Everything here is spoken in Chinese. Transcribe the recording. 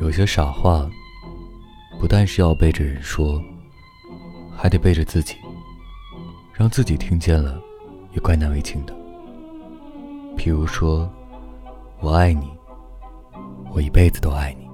有些傻话不但是要背着人说，还得背着自己，让自己听见了也怪难为情的。譬如说我爱你，我一辈子都爱你。